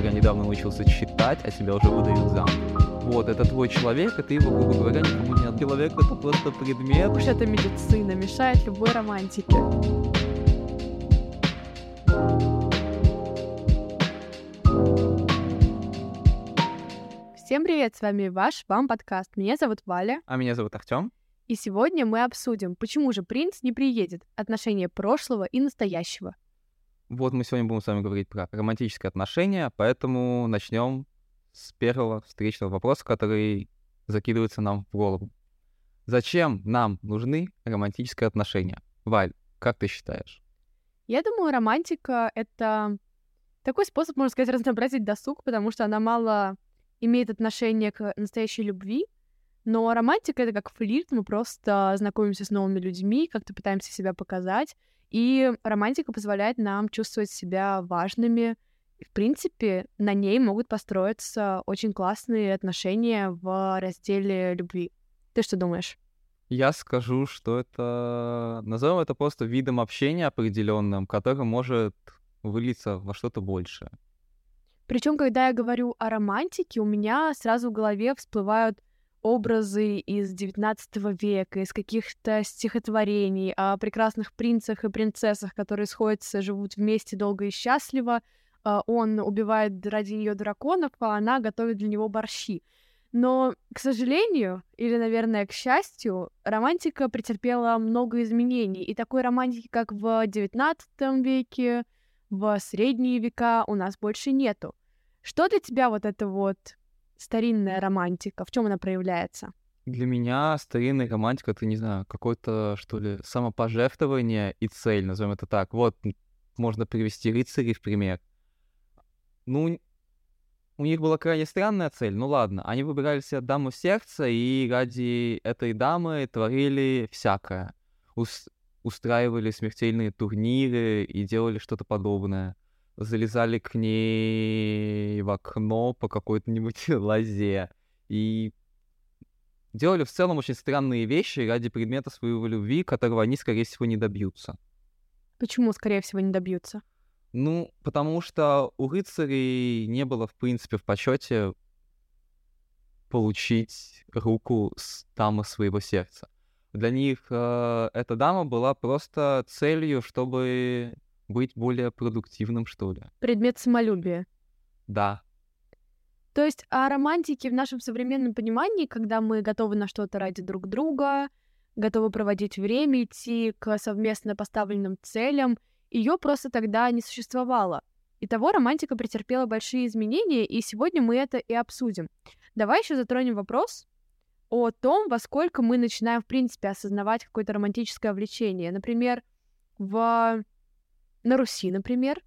говоря, недавно научился читать, а тебя уже выдают замуж. Вот, это твой человек, и ты его, грубо говоря, никому не Человек — это просто предмет. Уж это медицина, мешает любой романтике. Всем привет, с вами ваш вам подкаст. Меня зовут Валя. А меня зовут Артем. И сегодня мы обсудим, почему же принц не приедет, отношения прошлого и настоящего. Вот мы сегодня будем с вами говорить про романтические отношения, поэтому начнем с первого встречного вопроса, который закидывается нам в голову. Зачем нам нужны романтические отношения? Валь, как ты считаешь? Я думаю, романтика — это такой способ, можно сказать, разнообразить досуг, потому что она мало имеет отношение к настоящей любви, но романтика — это как флирт, мы просто знакомимся с новыми людьми, как-то пытаемся себя показать, и романтика позволяет нам чувствовать себя важными. И, в принципе, на ней могут построиться очень классные отношения в разделе любви. Ты что думаешь? Я скажу, что это... Назовем это просто видом общения определенным, который может вылиться во что-то большее. Причем, когда я говорю о романтике, у меня сразу в голове всплывают образы из XIX века, из каких-то стихотворений о прекрасных принцах и принцессах, которые сходятся, живут вместе долго и счастливо. А, он убивает ради нее драконов, а она готовит для него борщи. Но, к сожалению, или, наверное, к счастью, романтика претерпела много изменений. И такой романтики, как в XIX веке, в средние века, у нас больше нету. Что для тебя вот это вот старинная романтика? В чем она проявляется? Для меня старинная романтика это, не знаю, какое-то, что ли, самопожертвование и цель, назовем это так. Вот, можно привести рыцарей в пример. Ну, у них была крайне странная цель, ну ладно, они выбирали себе даму сердца и ради этой дамы творили всякое. Ус- устраивали смертельные турниры и делали что-то подобное залезали к ней в окно по какой-то-нибудь лозе и делали в целом очень странные вещи ради предмета своего любви, которого они, скорее всего, не добьются. Почему, скорее всего, не добьются? Ну, потому что у рыцарей не было, в принципе, в почете получить руку с дамы своего сердца. Для них э, эта дама была просто целью, чтобы быть более продуктивным, что ли. Предмет самолюбия. Да. То есть о романтике в нашем современном понимании, когда мы готовы на что-то ради друг друга, готовы проводить время, идти к совместно поставленным целям, ее просто тогда не существовало. Итого романтика претерпела большие изменения, и сегодня мы это и обсудим. Давай еще затронем вопрос о том, во сколько мы начинаем, в принципе, осознавать какое-то романтическое влечение. Например, в на Руси, например,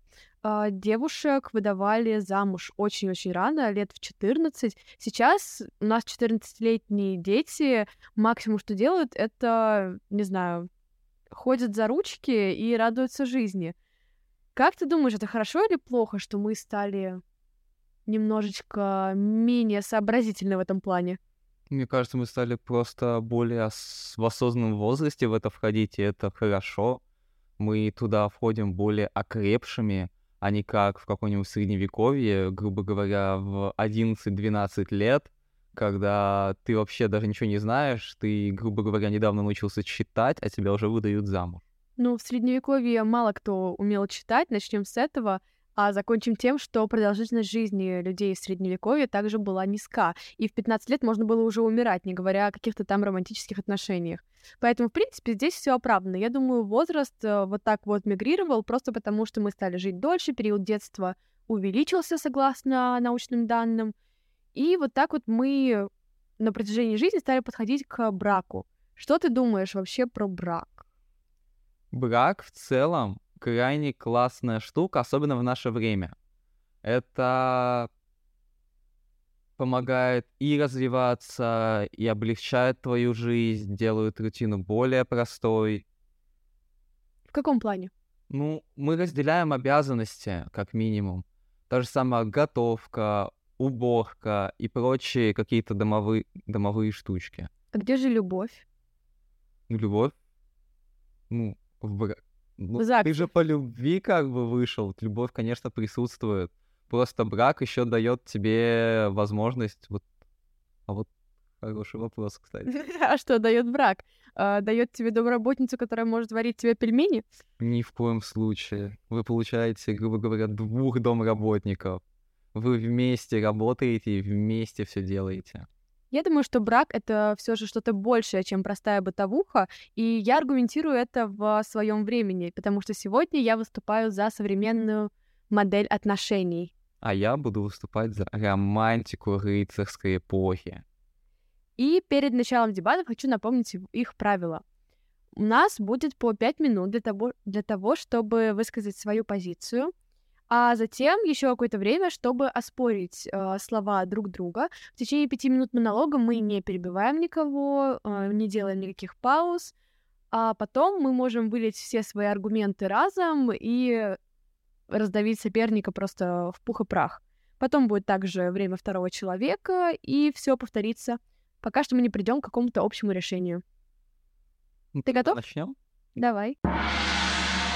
а, девушек выдавали замуж очень-очень рано, лет в 14. Сейчас у нас 14-летние дети максимум, что делают, это, не знаю, ходят за ручки и радуются жизни. Как ты думаешь, это хорошо или плохо, что мы стали немножечко менее сообразительны в этом плане? Мне кажется, мы стали просто более в осознанном возрасте в это входить, и это хорошо мы туда входим более окрепшими, а не как в каком-нибудь средневековье, грубо говоря, в 11-12 лет, когда ты вообще даже ничего не знаешь, ты, грубо говоря, недавно научился читать, а тебя уже выдают замуж. Ну, в средневековье мало кто умел читать, начнем с этого. А закончим тем, что продолжительность жизни людей в Средневековье также была низка, и в 15 лет можно было уже умирать, не говоря о каких-то там романтических отношениях. Поэтому, в принципе, здесь все оправдано. Я думаю, возраст э, вот так вот мигрировал просто потому, что мы стали жить дольше, период детства увеличился согласно научным данным, и вот так вот мы на протяжении жизни стали подходить к браку. Что ты думаешь вообще про брак? Брак в целом крайне классная штука, особенно в наше время. Это помогает и развиваться, и облегчает твою жизнь, делает рутину более простой. В каком плане? Ну, мы разделяем обязанности, как минимум. Та же самая готовка, уборка и прочие какие-то домовые, домовые штучки. А где же любовь? Ну, любовь, ну, в, бра... Ну, ты же по любви как бы вышел. Любовь, конечно, присутствует. Просто брак еще дает тебе возможность вот... А вот хороший вопрос, кстати. А что дает брак? А, дает тебе домработницу, которая может варить тебе пельмени? Ни в коем случае. Вы получаете, грубо говоря, двух домработников. Вы вместе работаете и вместе все делаете. Я думаю, что брак — это все же что-то большее, чем простая бытовуха, и я аргументирую это в своем времени, потому что сегодня я выступаю за современную модель отношений. А я буду выступать за романтику рыцарской эпохи. И перед началом дебатов хочу напомнить их правила. У нас будет по 5 минут для того, для того чтобы высказать свою позицию а затем еще какое-то время, чтобы оспорить э, слова друг друга. В течение пяти минут монолога мы не перебиваем никого, э, не делаем никаких пауз, а потом мы можем вылить все свои аргументы разом и раздавить соперника просто в пух и прах. Потом будет также время второго человека, и все повторится, пока что мы не придем к какому-то общему решению. Ну, Ты готов? Начнем? Давай.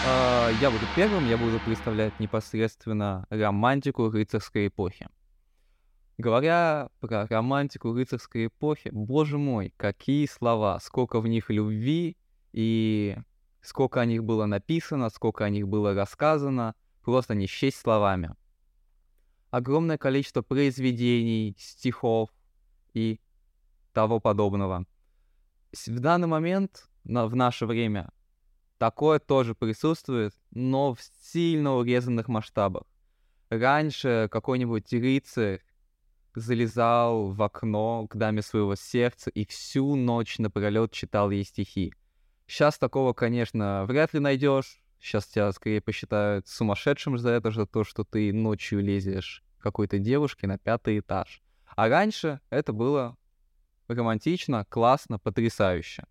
Я буду первым, я буду представлять непосредственно романтику рыцарской эпохи. Говоря про романтику рыцарской эпохи, боже мой, какие слова, сколько в них любви и сколько о них было написано, сколько о них было рассказано, просто не счесть словами. Огромное количество произведений, стихов и того подобного. В данный момент, в наше время, Такое тоже присутствует, но в сильно урезанных масштабах. Раньше какой-нибудь рыцарь залезал в окно к даме своего сердца и всю ночь напролет читал ей стихи. Сейчас такого, конечно, вряд ли найдешь. Сейчас тебя скорее посчитают сумасшедшим за это, за то, что ты ночью лезешь какой-то девушке на пятый этаж. А раньше это было романтично, классно, потрясающе.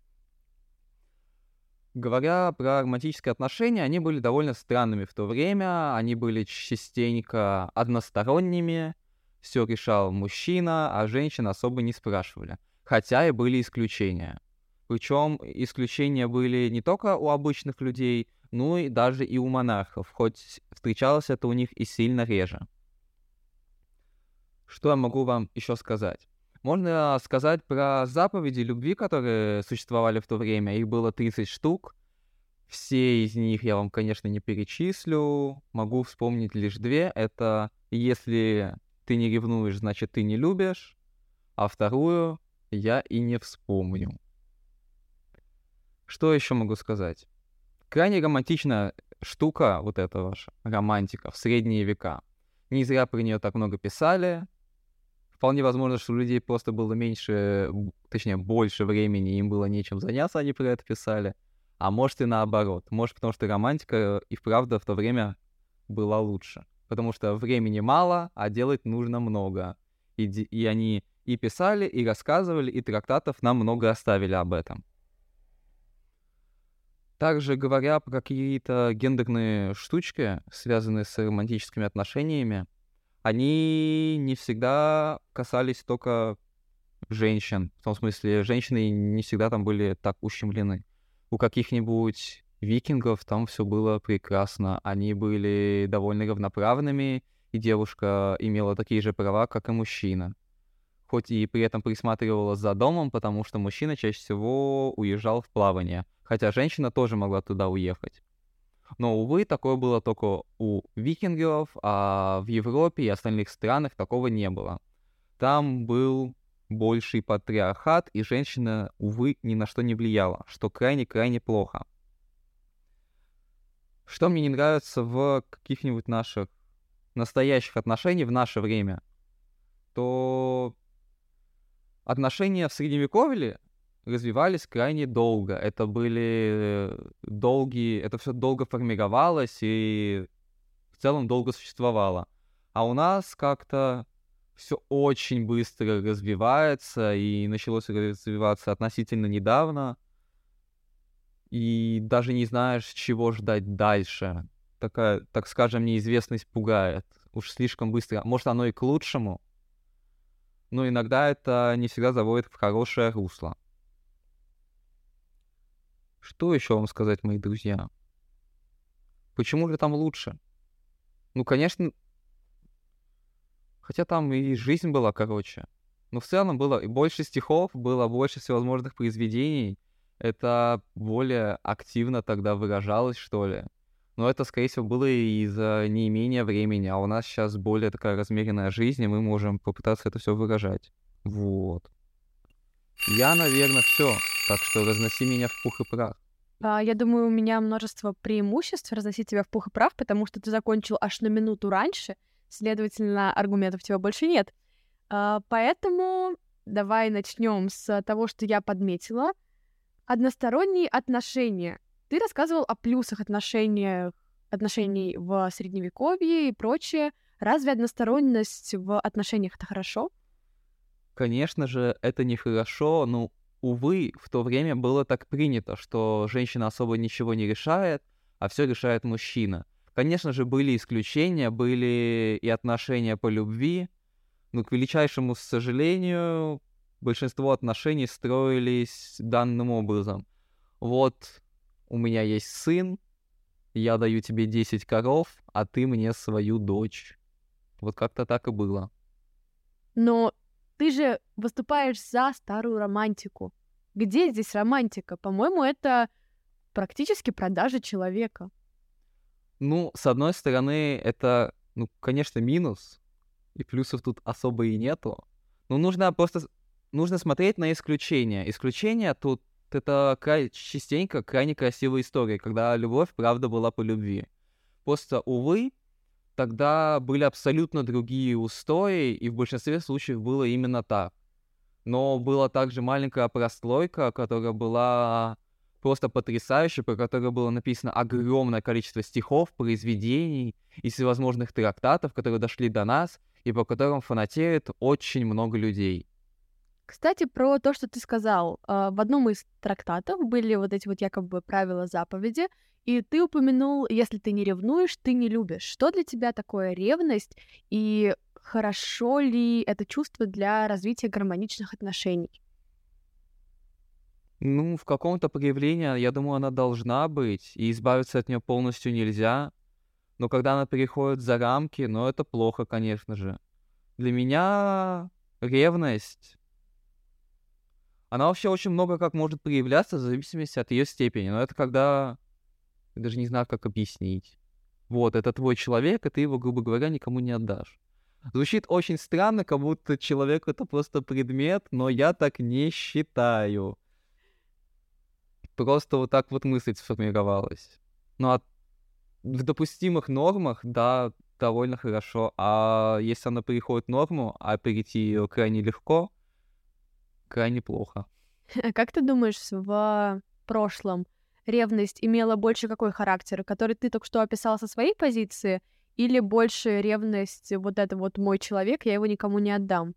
Говоря про романтические отношения, они были довольно странными в то время, они были частенько односторонними, все решал мужчина, а женщин особо не спрашивали. Хотя и были исключения. Причем исключения были не только у обычных людей, но и даже и у монархов, хоть встречалось это у них и сильно реже. Что я могу вам еще сказать? Можно сказать про заповеди любви, которые существовали в то время. Их было 30 штук. Все из них я вам, конечно, не перечислю. Могу вспомнить лишь две. Это «Если ты не ревнуешь, значит, ты не любишь». А вторую я и не вспомню. Что еще могу сказать? Крайне романтичная штука, вот эта ваша романтика в средние века. Не зря про нее так много писали, Вполне возможно, что у людей просто было меньше, точнее, больше времени, им было нечем заняться, они про это писали. А может и наоборот. Может, потому что романтика и вправду в то время была лучше. Потому что времени мало, а делать нужно много. И, и они и писали, и рассказывали, и трактатов нам много оставили об этом. Также говоря про какие-то гендерные штучки, связанные с романтическими отношениями, они не всегда касались только женщин. В том смысле, женщины не всегда там были так ущемлены. У каких-нибудь викингов там все было прекрасно. Они были довольно равноправными, и девушка имела такие же права, как и мужчина. Хоть и при этом присматривала за домом, потому что мужчина чаще всего уезжал в плавание. Хотя женщина тоже могла туда уехать. Но, увы, такое было только у викингов, а в Европе и остальных странах такого не было. Там был больший патриархат, и женщина, увы, ни на что не влияла, что крайне-крайне плохо. Что мне не нравится в каких-нибудь наших настоящих отношениях в наше время, то отношения в Средневековье развивались крайне долго. Это были э, долгие, это все долго формировалось и в целом долго существовало. А у нас как-то все очень быстро развивается и началось развиваться относительно недавно. И даже не знаешь, чего ждать дальше. Такая, так скажем, неизвестность пугает. Уж слишком быстро. Может, оно и к лучшему. Но иногда это не всегда заводит в хорошее русло. Что еще вам сказать, мои друзья? Почему же там лучше? Ну, конечно, Хотя там и жизнь была короче. Но в целом было и больше стихов, было больше всевозможных произведений. Это более активно тогда выражалось, что ли. Но это, скорее всего, было из-за неимения времени, а у нас сейчас более такая размеренная жизнь, и мы можем попытаться это все выражать. Вот. Я, наверное, все. Так что разноси меня в пух и прах. А, я думаю, у меня множество преимуществ разносить тебя в пух и прав, потому что ты закончил аж на минуту раньше, следовательно, аргументов у тебя больше нет. А, поэтому давай начнем с того, что я подметила. Односторонние отношения. Ты рассказывал о плюсах отношения, отношений в Средневековье и прочее. Разве односторонность в отношениях это хорошо? Конечно же, это нехорошо, но, увы, в то время было так принято, что женщина особо ничего не решает, а все решает мужчина. Конечно же, были исключения, были и отношения по любви, но, к величайшему сожалению, большинство отношений строились данным образом. Вот у меня есть сын, я даю тебе 10 коров, а ты мне свою дочь. Вот как-то так и было. Но ты же выступаешь за старую романтику. Где здесь романтика? По-моему, это практически продажа человека. Ну, с одной стороны, это, ну, конечно, минус, и плюсов тут особо и нету. Но нужно просто нужно смотреть на исключения. Исключения тут это частенько крайне красивая история, когда любовь, правда, была по любви. Просто, увы, тогда были абсолютно другие устои, и в большинстве случаев было именно так. Но была также маленькая прослойка, которая была просто потрясающая, про которую было написано огромное количество стихов, произведений и всевозможных трактатов, которые дошли до нас, и по которым фанатеет очень много людей. Кстати, про то, что ты сказал. А, в одном из трактатов были вот эти вот якобы правила заповеди, и ты упомянул, если ты не ревнуешь, ты не любишь. Что для тебя такое ревность, и хорошо ли это чувство для развития гармоничных отношений? Ну, в каком-то проявлении, я думаю, она должна быть, и избавиться от нее полностью нельзя. Но когда она переходит за рамки, ну, это плохо, конечно же. Для меня ревность она вообще очень много как может проявляться в зависимости от ее степени. Но это когда... Я даже не знаю, как объяснить. Вот, это твой человек, и ты его, грубо говоря, никому не отдашь. Звучит очень странно, как будто человек это просто предмет, но я так не считаю. Просто вот так вот мысль сформировалась. Ну, а в допустимых нормах, да, довольно хорошо. А если она переходит норму, а перейти ее крайне легко, крайне плохо. А как ты думаешь, в прошлом ревность имела больше какой характер, который ты только что описал со своей позиции, или больше ревность вот это вот мой человек, я его никому не отдам?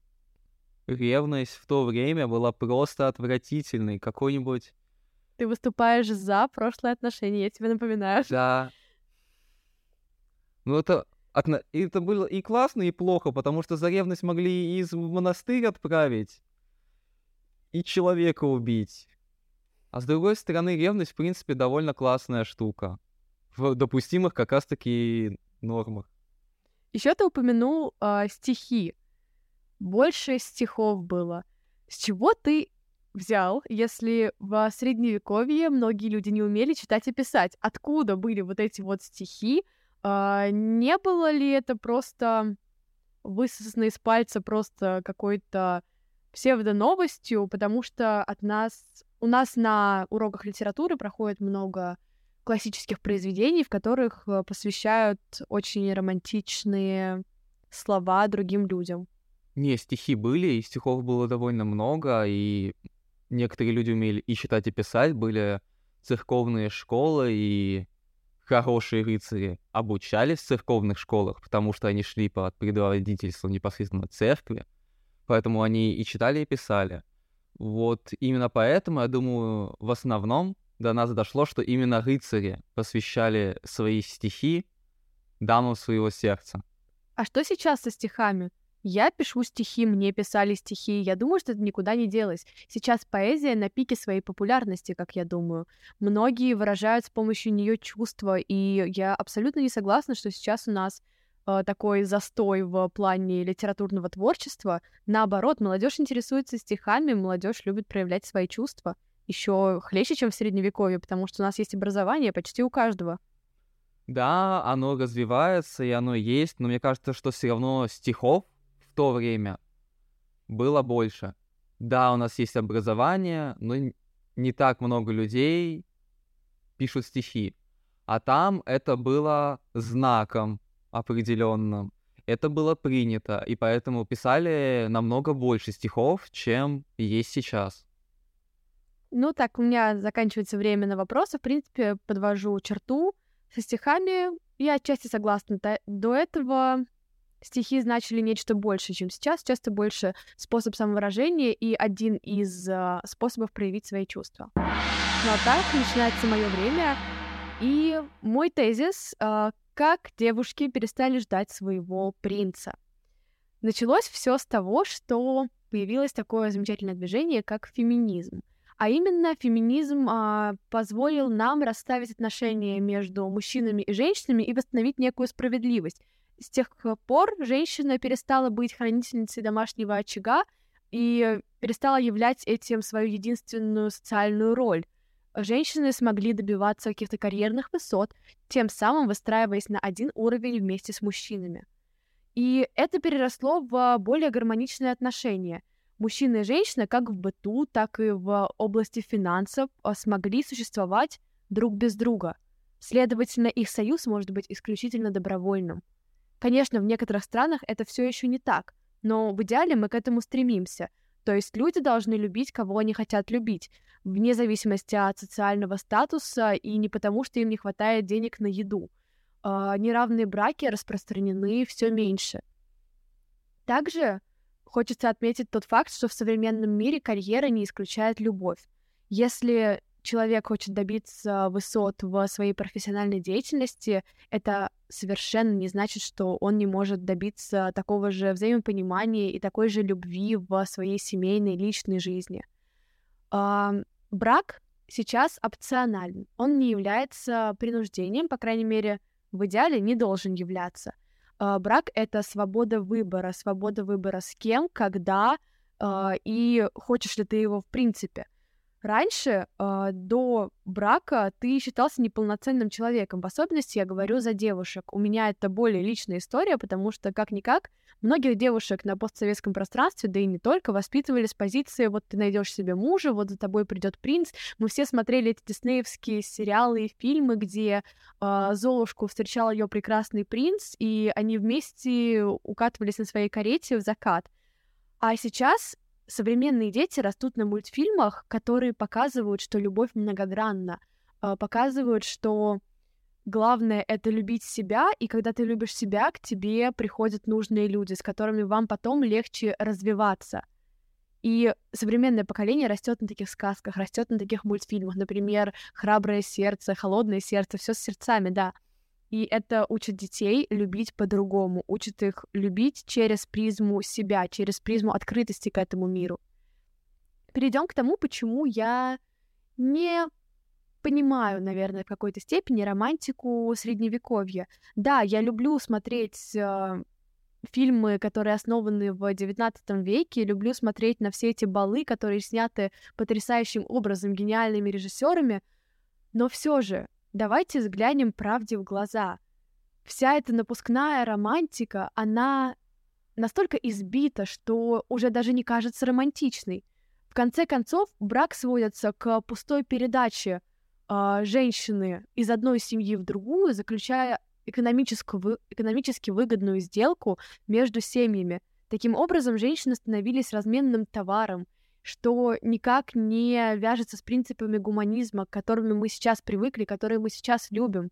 Ревность в то время была просто отвратительной. Какой-нибудь... Ты выступаешь за прошлые отношения, я тебе напоминаю. Да. Ну это это было и классно, и плохо, потому что за ревность могли и из монастырь отправить, и человека убить. А с другой стороны, ревность, в принципе, довольно классная штука. В допустимых как раз-таки нормах. Еще ты упомянул э, стихи. Больше стихов было. С чего ты взял, если в средневековье многие люди не умели читать и писать? Откуда были вот эти вот стихи? Э, не было ли это просто высосано из пальца просто какой-то псевдоновостью, потому что от нас, у нас на уроках литературы проходит много классических произведений, в которых э, посвящают очень романтичные слова другим людям. Не, стихи были, и стихов было довольно много, и некоторые люди умели и читать, и писать, были церковные школы, и хорошие рыцари обучались в церковных школах, потому что они шли под предводительством непосредственно церкви поэтому они и читали, и писали. Вот именно поэтому, я думаю, в основном до нас дошло, что именно рыцари посвящали свои стихи дамам своего сердца. А что сейчас со стихами? Я пишу стихи, мне писали стихи. Я думаю, что это никуда не делось. Сейчас поэзия на пике своей популярности, как я думаю. Многие выражают с помощью нее чувства, и я абсолютно не согласна, что сейчас у нас такой застой в плане литературного творчества. Наоборот, молодежь интересуется стихами, молодежь любит проявлять свои чувства еще хлеще, чем в средневековье, потому что у нас есть образование почти у каждого. Да, оно развивается, и оно есть, но мне кажется, что все равно стихов в то время было больше. Да, у нас есть образование, но не так много людей пишут стихи. А там это было знаком определенным. Это было принято, и поэтому писали намного больше стихов, чем есть сейчас. Ну так, у меня заканчивается время на вопросы. В принципе, подвожу черту. Со стихами я отчасти согласна. До этого стихи значили нечто большее, чем сейчас. Часто больше способ самовыражения и один из uh, способов проявить свои чувства. Ну а так начинается мое время. И мой тезис uh, как девушки перестали ждать своего принца. Началось все с того, что появилось такое замечательное движение, как феминизм. А именно феминизм а, позволил нам расставить отношения между мужчинами и женщинами и восстановить некую справедливость. С тех пор женщина перестала быть хранительницей домашнего очага и перестала являть этим свою единственную социальную роль. Женщины смогли добиваться каких-то карьерных высот, тем самым выстраиваясь на один уровень вместе с мужчинами. И это переросло в более гармоничные отношения — мужчина и женщина как в быту, так и в области финансов а, смогли существовать друг без друга. Следовательно, их союз может быть исключительно добровольным. Конечно, в некоторых странах это все еще не так, но в идеале мы к этому стремимся. То есть люди должны любить, кого они хотят любить, вне зависимости от социального статуса и не потому, что им не хватает денег на еду. Э, неравные браки распространены все меньше. Также Хочется отметить тот факт, что в современном мире карьера не исключает любовь. Если человек хочет добиться высот в своей профессиональной деятельности, это совершенно не значит, что он не может добиться такого же взаимопонимания и такой же любви в своей семейной, личной жизни. Брак сейчас опционален. Он не является принуждением, по крайней мере, в идеале не должен являться. А, брак — это свобода выбора, свобода выбора с кем, когда э, и хочешь ли ты его в принципе. Раньше, э, до брака, ты считался неполноценным человеком. В особенности я говорю за девушек. У меня это более личная история, потому что, как-никак, многих девушек на постсоветском пространстве, да и не только, воспитывали с позиции «вот ты найдешь себе мужа, вот за тобой придет принц». Мы все смотрели эти диснеевские сериалы и фильмы, где э, Золушку встречал ее прекрасный принц, и они вместе укатывались на своей карете в закат. А сейчас современные дети растут на мультфильмах, которые показывают, что любовь многогранна, а, показывают, что главное — это любить себя, и когда ты любишь себя, к тебе приходят нужные люди, с которыми вам потом легче развиваться. И современное поколение растет на таких сказках, растет на таких мультфильмах, например, «Храброе сердце», «Холодное сердце», все с сердцами, да. И это учит детей любить по-другому, учит их любить через призму себя, через призму открытости к этому миру. Перейдем к тому, почему я не понимаю, наверное, в какой-то степени романтику средневековья. Да, я люблю смотреть э, фильмы, которые основаны в XIX веке, люблю смотреть на все эти балы, которые сняты потрясающим образом гениальными режиссерами, но все же Давайте взглянем правде в глаза. Вся эта напускная романтика, она настолько избита, что уже даже не кажется романтичной. В конце концов, брак сводится к пустой передаче э, женщины из одной семьи в другую, заключая экономическую, экономически выгодную сделку между семьями. Таким образом, женщины становились разменным товаром, что никак не вяжется с принципами гуманизма, к которым мы сейчас привыкли, которые мы сейчас любим.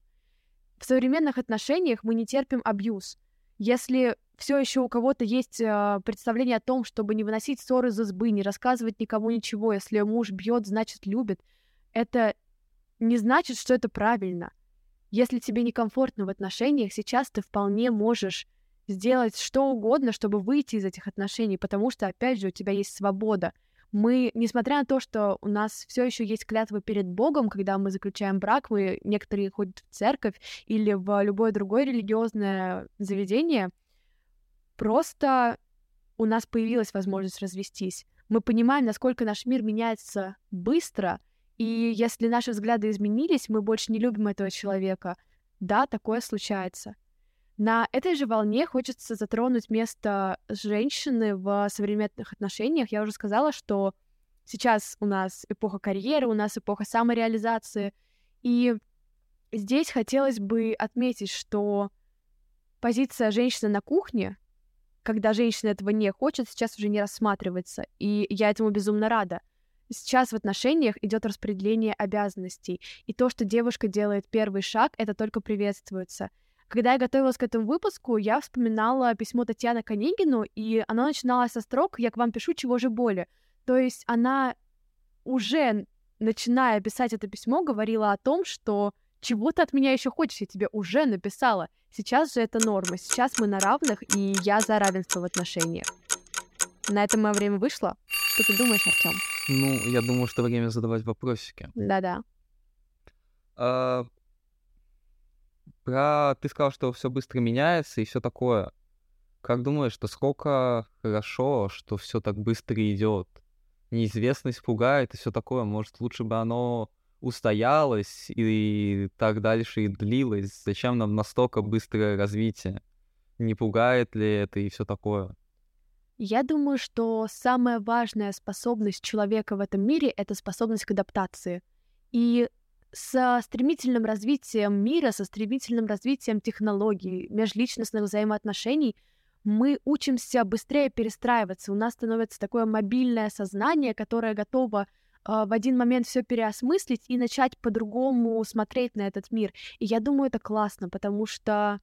В современных отношениях мы не терпим абьюз. Если все еще у кого-то есть э, представление о том, чтобы не выносить ссоры из избы, не рассказывать никому ничего, если муж бьет, значит любит, это не значит, что это правильно. Если тебе некомфортно в отношениях, сейчас ты вполне можешь сделать что угодно, чтобы выйти из этих отношений, потому что, опять же, у тебя есть свобода — Мы, несмотря на то, что у нас все еще есть клятва перед Богом, когда мы заключаем брак, мы некоторые ходят в церковь или в любое другое религиозное заведение, просто у нас появилась возможность развестись. Мы понимаем, насколько наш мир меняется быстро, и если наши взгляды изменились, мы больше не любим этого человека. Да, такое случается. На этой же волне хочется затронуть место женщины в современных отношениях. Я уже сказала, что сейчас у нас эпоха карьеры, у нас эпоха самореализации. И здесь хотелось бы отметить, что позиция женщины на кухне, когда женщина этого не хочет, сейчас уже не рассматривается. И я этому безумно рада. Сейчас в отношениях идет распределение обязанностей, и то, что девушка делает первый шаг, это только приветствуется. Когда я готовилась к этому выпуску, я вспоминала письмо Татьяны Конегину, и оно начиналось со строк «Я к вам пишу, чего же боли». То есть она уже, начиная писать это письмо, говорила о том, что чего ты от меня еще хочешь, я тебе уже написала. Сейчас же это норма, сейчас мы на равных, и я за равенство в отношениях. На этом мое время вышло. Что ты думаешь, Артем? Ну, я думаю, что время задавать вопросики. Да-да. А, про ты сказал, что все быстро меняется и все такое. Как думаешь, что сколько хорошо, что все так быстро идет? Неизвестность пугает и все такое. Может, лучше бы оно устоялось и так дальше и длилось. Зачем нам настолько быстрое развитие? Не пугает ли это и все такое? Я думаю, что самая важная способность человека в этом мире — это способность к адаптации. И со стремительным развитием мира, со стремительным развитием технологий, межличностных взаимоотношений мы учимся быстрее перестраиваться. У нас становится такое мобильное сознание, которое готово э, в один момент все переосмыслить и начать по-другому смотреть на этот мир. И я думаю, это классно, потому что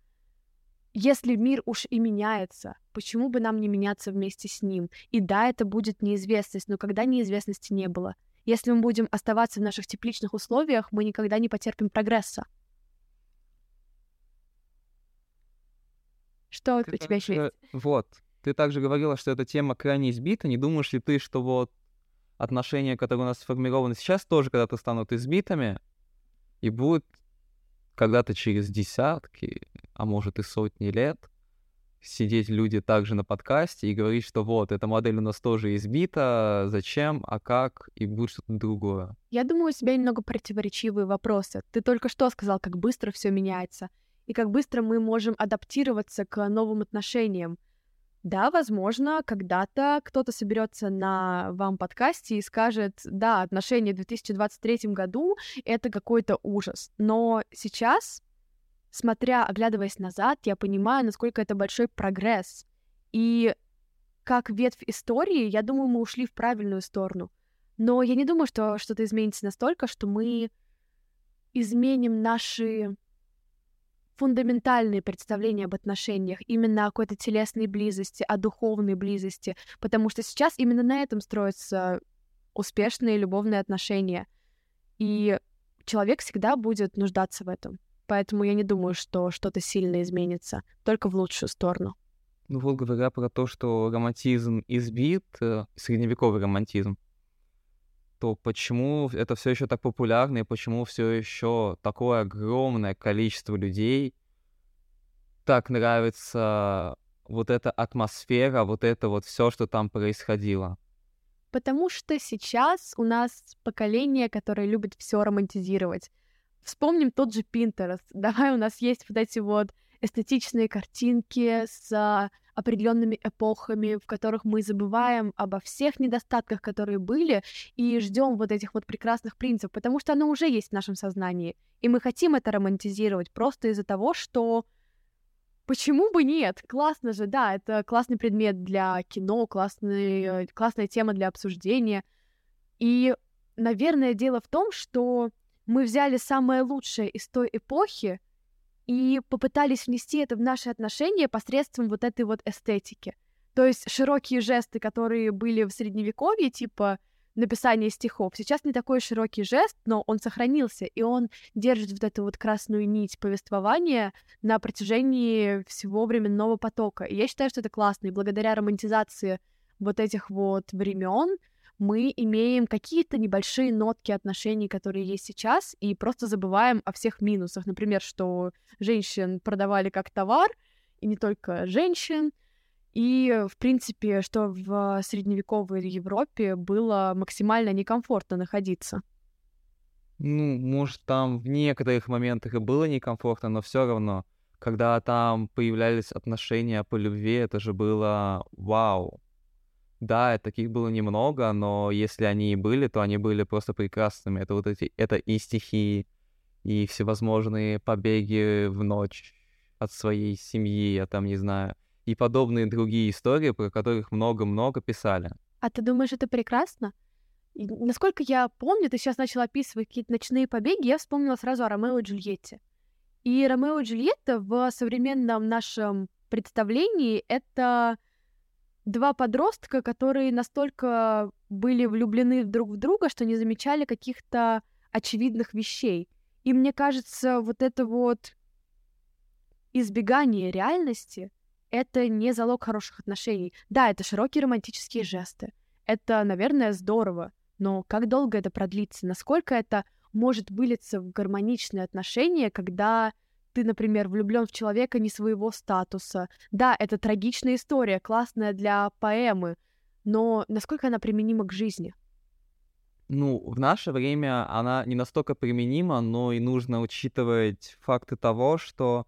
если мир уж и меняется, почему бы нам не меняться вместе с ним? И да, это будет неизвестность, но когда неизвестности не было, если мы будем оставаться в наших тепличных условиях, мы никогда не потерпим прогресса. Что ты у тебя еще есть? Вот. Ты также говорила, что эта тема крайне избита. Не думаешь ли ты, что вот отношения, которые у нас сформированы сейчас, тоже когда-то станут избитыми и будут когда-то через десятки, а может и сотни лет сидеть люди также на подкасте и говорить, что вот, эта модель у нас тоже избита, зачем, а как, и будет что-то другое. Я думаю, у тебя немного противоречивые вопросы. Ты только что сказал, как быстро все меняется, и как быстро мы можем адаптироваться к новым отношениям. Да, возможно, когда-то кто-то соберется на вам подкасте и скажет, да, отношения в 2023 году — это какой-то ужас. Но сейчас смотря, оглядываясь назад, я понимаю, насколько это большой прогресс. И как ветвь истории, я думаю, мы ушли в правильную сторону. Но я не думаю, что что-то изменится настолько, что мы изменим наши фундаментальные представления об отношениях, именно о какой-то телесной близости, о духовной близости, потому что сейчас именно на этом строятся успешные любовные отношения. И человек всегда будет нуждаться в этом. Поэтому я не думаю, что что-то сильно изменится, только в лучшую сторону. Ну вот говоря про то, что романтизм избит, э, средневековый романтизм, то почему это все еще так популярно и почему все еще такое огромное количество людей так нравится вот эта атмосфера, вот это вот все, что там происходило? Потому что сейчас у нас поколение, которое любит все романтизировать. Вспомним тот же Pinterest. Давай у нас есть вот эти вот эстетичные картинки с определенными эпохами, в которых мы забываем обо всех недостатках, которые были, и ждем вот этих вот прекрасных принципов, потому что оно уже есть в нашем сознании. И мы хотим это романтизировать просто из-за того, что Почему бы нет? Классно же, да, это классный предмет для кино, классный, классная тема для обсуждения. И, наверное, дело в том, что мы взяли самое лучшее из той эпохи и попытались внести это в наши отношения посредством вот этой вот эстетики. То есть широкие жесты, которые были в средневековье, типа написание стихов, сейчас не такой широкий жест, но он сохранился, и он держит вот эту вот красную нить повествования на протяжении всего временного потока. И я считаю, что это классно, и благодаря романтизации вот этих вот времен мы имеем какие-то небольшие нотки отношений, которые есть сейчас, и просто забываем о всех минусах. Например, что женщин продавали как товар, и не только женщин, и, в принципе, что в средневековой Европе было максимально некомфортно находиться. Ну, может, там в некоторых моментах и было некомфортно, но все равно, когда там появлялись отношения по любви, это же было вау. Да, таких было немного, но если они и были, то они были просто прекрасными. Это вот эти, это и стихи, и всевозможные побеги в ночь от своей семьи, я там не знаю, и подобные другие истории, про которых много-много писали. А ты думаешь, это прекрасно? И, насколько я помню, ты сейчас начал описывать какие-то ночные побеги, я вспомнила сразу о Ромео и Джульетте. И Ромео и Джульетта в современном нашем представлении — это два подростка, которые настолько были влюблены друг в друга, что не замечали каких-то очевидных вещей. И мне кажется, вот это вот избегание реальности — это не залог хороших отношений. Да, это широкие романтические жесты. Это, наверное, здорово. Но как долго это продлится? Насколько это может вылиться в гармоничные отношения, когда ты, например, влюблен в человека не своего статуса. Да, это трагичная история, классная для поэмы, но насколько она применима к жизни? Ну, в наше время она не настолько применима, но и нужно учитывать факты того, что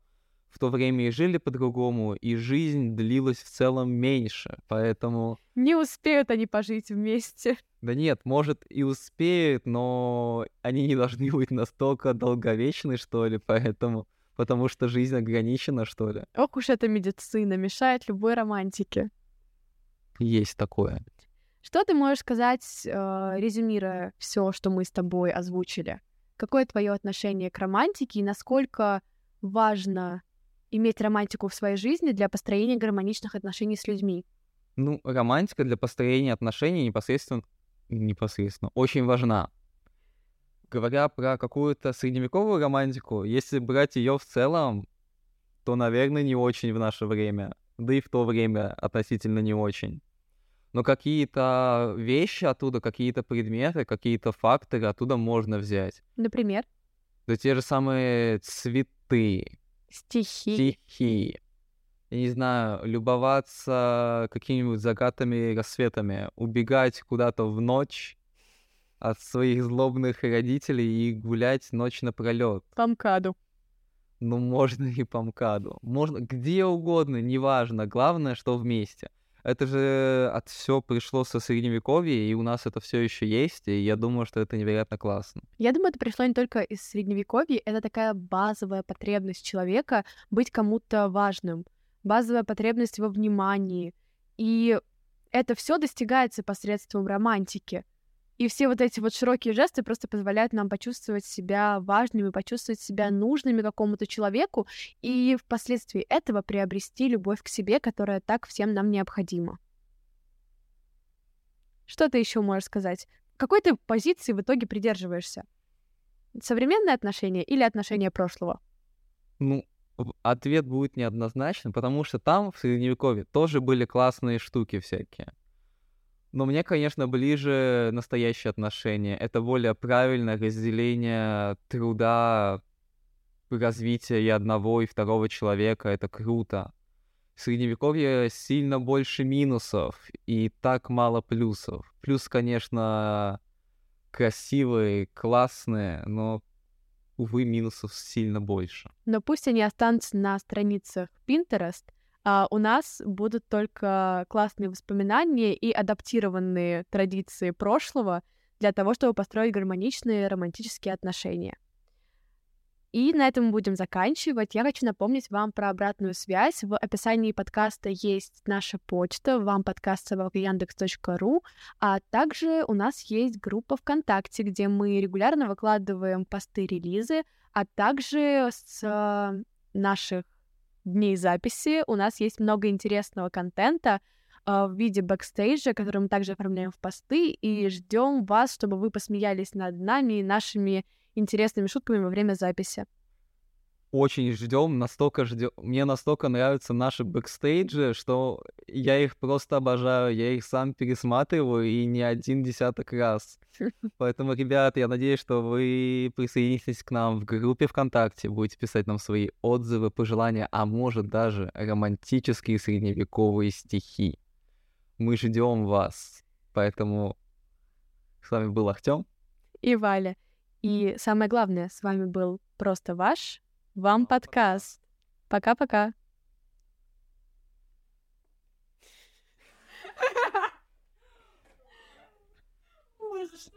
в то время и жили по-другому, и жизнь длилась в целом меньше, поэтому... Не успеют они пожить вместе. Да нет, может и успеют, но они не должны быть настолько долговечны, что ли, поэтому... Потому что жизнь ограничена, что ли. Ох уж эта медицина, мешает любой романтике. Есть такое. Что ты можешь сказать, э, резюмируя все, что мы с тобой озвучили? Какое твое отношение к романтике и насколько важно иметь романтику в своей жизни для построения гармоничных отношений с людьми? Ну, романтика для построения отношений непосредственно, непосредственно очень важна. Говоря про какую-то средневековую романтику, если брать ее в целом, то, наверное, не очень в наше время. Да и в то время относительно не очень. Но какие-то вещи оттуда, какие-то предметы, какие-то факторы оттуда можно взять. Например? Да те же самые цветы, Стихи. стихи. Я не знаю, любоваться какими-нибудь закатами, рассветами, убегать куда-то в ночь от своих злобных родителей и гулять ночь напролет. По МКАДу. Ну, можно и по МКАДу. Можно где угодно, неважно. Главное, что вместе. Это же от все пришло со средневековья, и у нас это все еще есть, и я думаю, что это невероятно классно. Я думаю, это пришло не только из средневековья, это такая базовая потребность человека быть кому-то важным, базовая потребность во внимании. И это все достигается посредством романтики. И все вот эти вот широкие жесты просто позволяют нам почувствовать себя важными, почувствовать себя нужными какому-то человеку и впоследствии этого приобрести любовь к себе, которая так всем нам необходима. Что ты еще можешь сказать? Какой ты позиции в итоге придерживаешься? Современные отношения или отношения прошлого? Ну, ответ будет неоднозначным, потому что там, в Средневековье, тоже были классные штуки всякие. Но мне, конечно, ближе настоящие отношения. Это более правильное разделение труда, развития и одного, и второго человека. Это круто. В Средневековье сильно больше минусов и так мало плюсов. Плюс, конечно, красивые, классные, но, увы, минусов сильно больше. Но пусть они останутся на страницах Pinterest, а у нас будут только классные воспоминания и адаптированные традиции прошлого для того, чтобы построить гармоничные романтические отношения. И на этом мы будем заканчивать. Я хочу напомнить вам про обратную связь. В описании подкаста есть наша почта, вам подкаст яндекс.ру, а также у нас есть группа ВКонтакте, где мы регулярно выкладываем посты-релизы, а также с наших дней записи у нас есть много интересного контента э, в виде бэкстейджа, который мы также оформляем в посты, и ждем вас, чтобы вы посмеялись над нами и нашими интересными шутками во время записи. Очень ждем, настолько ждем. Мне настолько нравятся наши бэкстейджи, что я их просто обожаю, я их сам пересматриваю и не один десяток раз. Поэтому, ребят, я надеюсь, что вы присоединитесь к нам в группе ВКонтакте, будете писать нам свои отзывы, пожелания, а может даже романтические средневековые стихи. Мы ждем вас. Поэтому с вами был Артем и Валя. И самое главное, с вами был просто ваш вам подкаст. Пока-пока. Можешь.